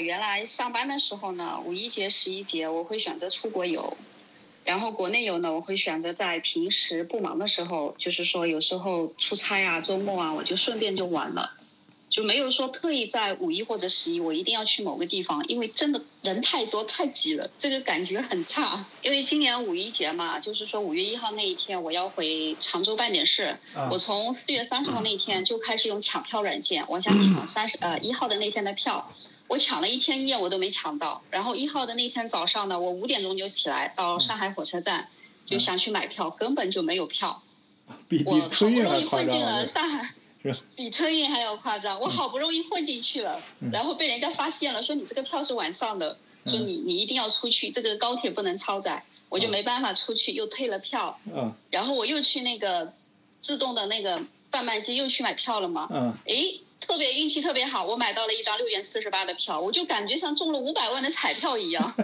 原来上班的时候呢，五一节、十一节我会选择出国游，然后国内游呢，我会选择在平时不忙的时候，就是说有时候出差啊、周末啊，我就顺便就玩了。就没有说特意在五一或者十一我一定要去某个地方，因为真的人太多太挤了，这个感觉很差。因为今年五一节嘛，就是说五月一号那一天我要回常州办点事，我从四月三十号那天就开始用抢票软件，我想 抢三十呃一号的那天的票，我抢了一天一夜我都没抢到，然后一号的那天早上呢，我五点钟就起来到上海火车站，就想去买票，根本就没有票，我好不容易混进了上海。比春运还要夸张，我好不容易混进去了，然后被人家发现了，说你这个票是晚上的，说你你一定要出去，这个高铁不能超载，我就没办法出去，又退了票，然后我又去那个自动的那个贩卖机又去买票了嘛，哎，特别运气特别好，我买到了一张六点四十八的票，我就感觉像中了五百万的彩票一样，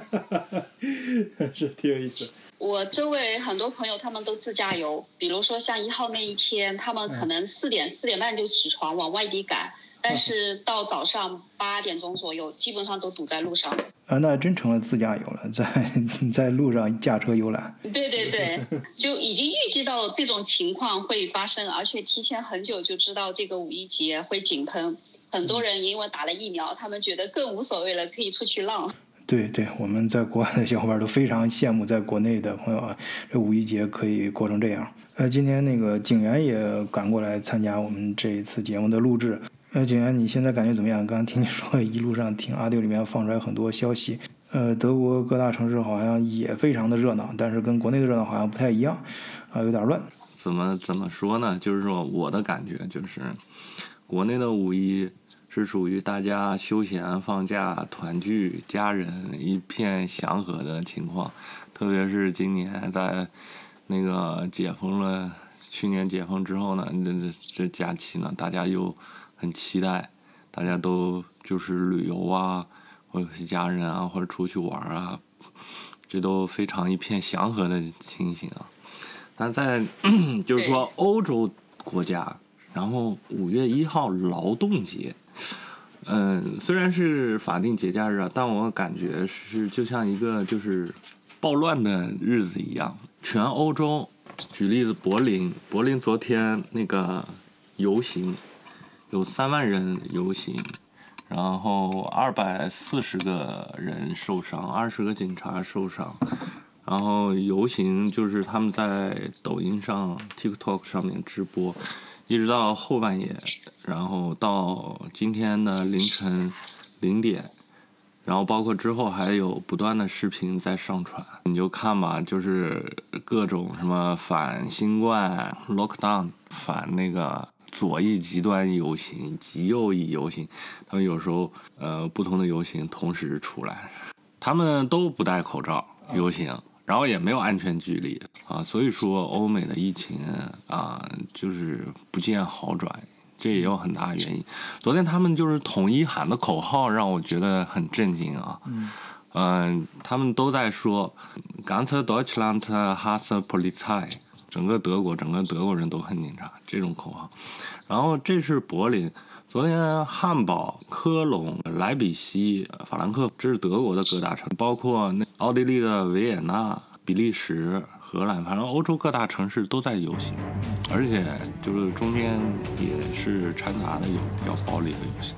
是挺有意思。我周围很多朋友他们都自驾游，比如说像一号那一天，他们可能四点四点半就起床往外地赶，但是到早上八点钟左右，基本上都堵在路上。啊，那真成了自驾游了，在 在路上驾车游览。对对对，就已经预计到这种情况会发生，而且提前很久就知道这个五一节会井喷，很多人因为打了疫苗，他们觉得更无所谓了，可以出去浪。对对，我们在国外的小伙伴都非常羡慕在国内的朋友啊，这五一节可以过成这样。呃，今天那个警员也赶过来参加我们这一次节目的录制。呃，景元，你现在感觉怎么样？刚刚听你说一路上听阿丢里面放出来很多消息，呃，德国各大城市好像也非常的热闹，但是跟国内的热闹好像不太一样，啊，有点乱。怎么怎么说呢？就是说我的感觉就是，国内的五一。是属于大家休闲放假、团聚、家人一片祥和的情况，特别是今年在那个解封了，去年解封之后呢，这这假期呢，大家又很期待，大家都就是旅游啊，或者是家人啊，或者出去玩啊，这都非常一片祥和的情形啊。但在 就是说欧洲国家，然后五月一号劳动节。嗯，虽然是法定节假日啊，但我感觉是就像一个就是暴乱的日子一样。全欧洲，举例子，柏林，柏林昨天那个游行有三万人游行，然后二百四十个人受伤，二十个警察受伤，然后游行就是他们在抖音上、TikTok 上面直播。一直到后半夜，然后到今天的凌晨零点，然后包括之后还有不断的视频在上传，你就看吧，就是各种什么反新冠、lockdown、反那个左翼极端游行、极右翼游行，他们有时候呃不同的游行同时出来，他们都不戴口罩游行。然后也没有安全距离啊，所以说欧美的疫情啊，就是不见好转，这也有很大原因。昨天他们就是统一喊的口号，让我觉得很震惊啊。嗯，他们都在说 “Ganz Deutschland has Polizei”，整个德国，整个德国人都恨警察这种口号。然后这是柏林。昨天，汉堡、科隆、莱比锡、法兰克，这是德国的各大城，包括那奥地利的维也纳、比利时、荷兰，反正欧洲各大城市都在游行，而且就是中间也是掺杂的有比较暴力的游行。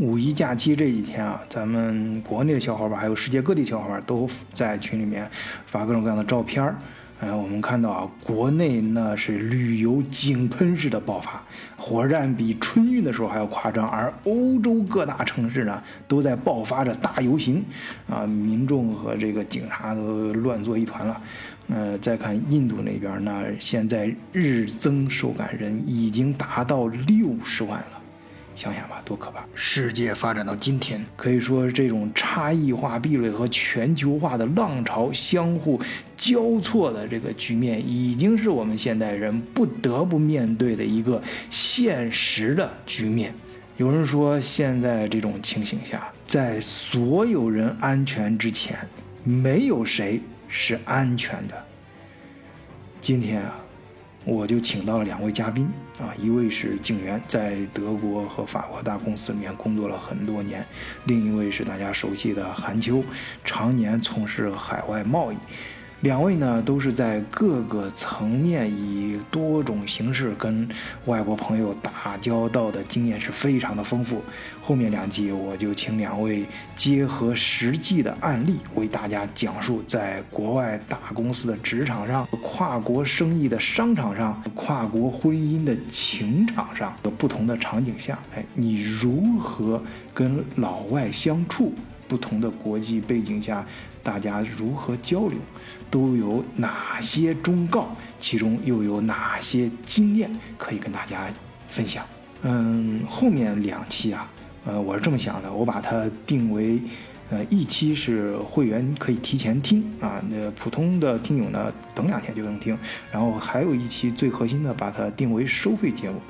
五一假期这几天啊，咱们国内的小伙伴还有世界各地小伙伴都在群里面发各种各样的照片儿。哎，我们看到啊，国内那是旅游井喷式的爆发，火车站比春运的时候还要夸张，而欧洲各大城市呢都在爆发着大游行，啊，民众和这个警察都乱作一团了。呃，再看印度那边，那现在日增受感人已经达到六十万了。想想吧，多可怕！世界发展到今天，可以说这种差异化壁垒和全球化的浪潮相互交错的这个局面，已经是我们现代人不得不面对的一个现实的局面。有人说，现在这种情形下，在所有人安全之前，没有谁是安全的。今天啊，我就请到了两位嘉宾。啊，一位是警员，在德国和法国大公司里面工作了很多年；另一位是大家熟悉的韩秋，常年从事海外贸易。两位呢，都是在各个层面以多种形式跟外国朋友打交道的经验是非常的丰富。后面两集我就请两位结合实际的案例，为大家讲述在国外大公司的职场上、跨国生意的商场上、跨国婚姻的情场上的不同的场景下，哎，你如何跟老外相处？不同的国际背景下，大家如何交流，都有哪些忠告？其中又有哪些经验可以跟大家分享？嗯，后面两期啊，呃，我是这么想的，我把它定为，呃，一期是会员可以提前听啊，那普通的听友呢，等两天就能听。然后还有一期最核心的，把它定为收费节目。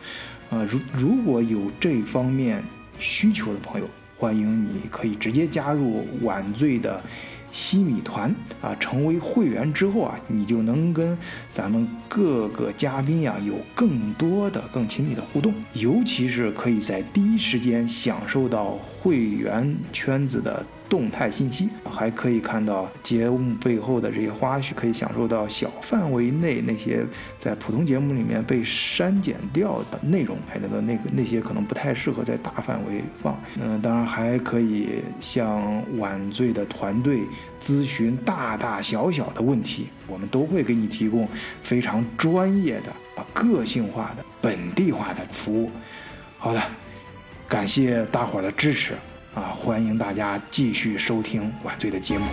啊，如如果有这方面需求的朋友。欢迎你，可以直接加入晚醉的西米团啊，成为会员之后啊，你就能跟咱们各个嘉宾呀有更多的、更亲密的互动，尤其是可以在第一时间享受到会员圈子的。动态信息还可以看到节目背后的这些花絮，可以享受到小范围内那些在普通节目里面被删减掉的内容，哎，那个那个那些可能不太适合在大范围放。嗯，当然还可以向晚醉的团队咨询大大小小的问题，我们都会给你提供非常专业的、啊个性化的、本地化的服务。好的，感谢大伙儿的支持。啊，欢迎大家继续收听晚醉的节目。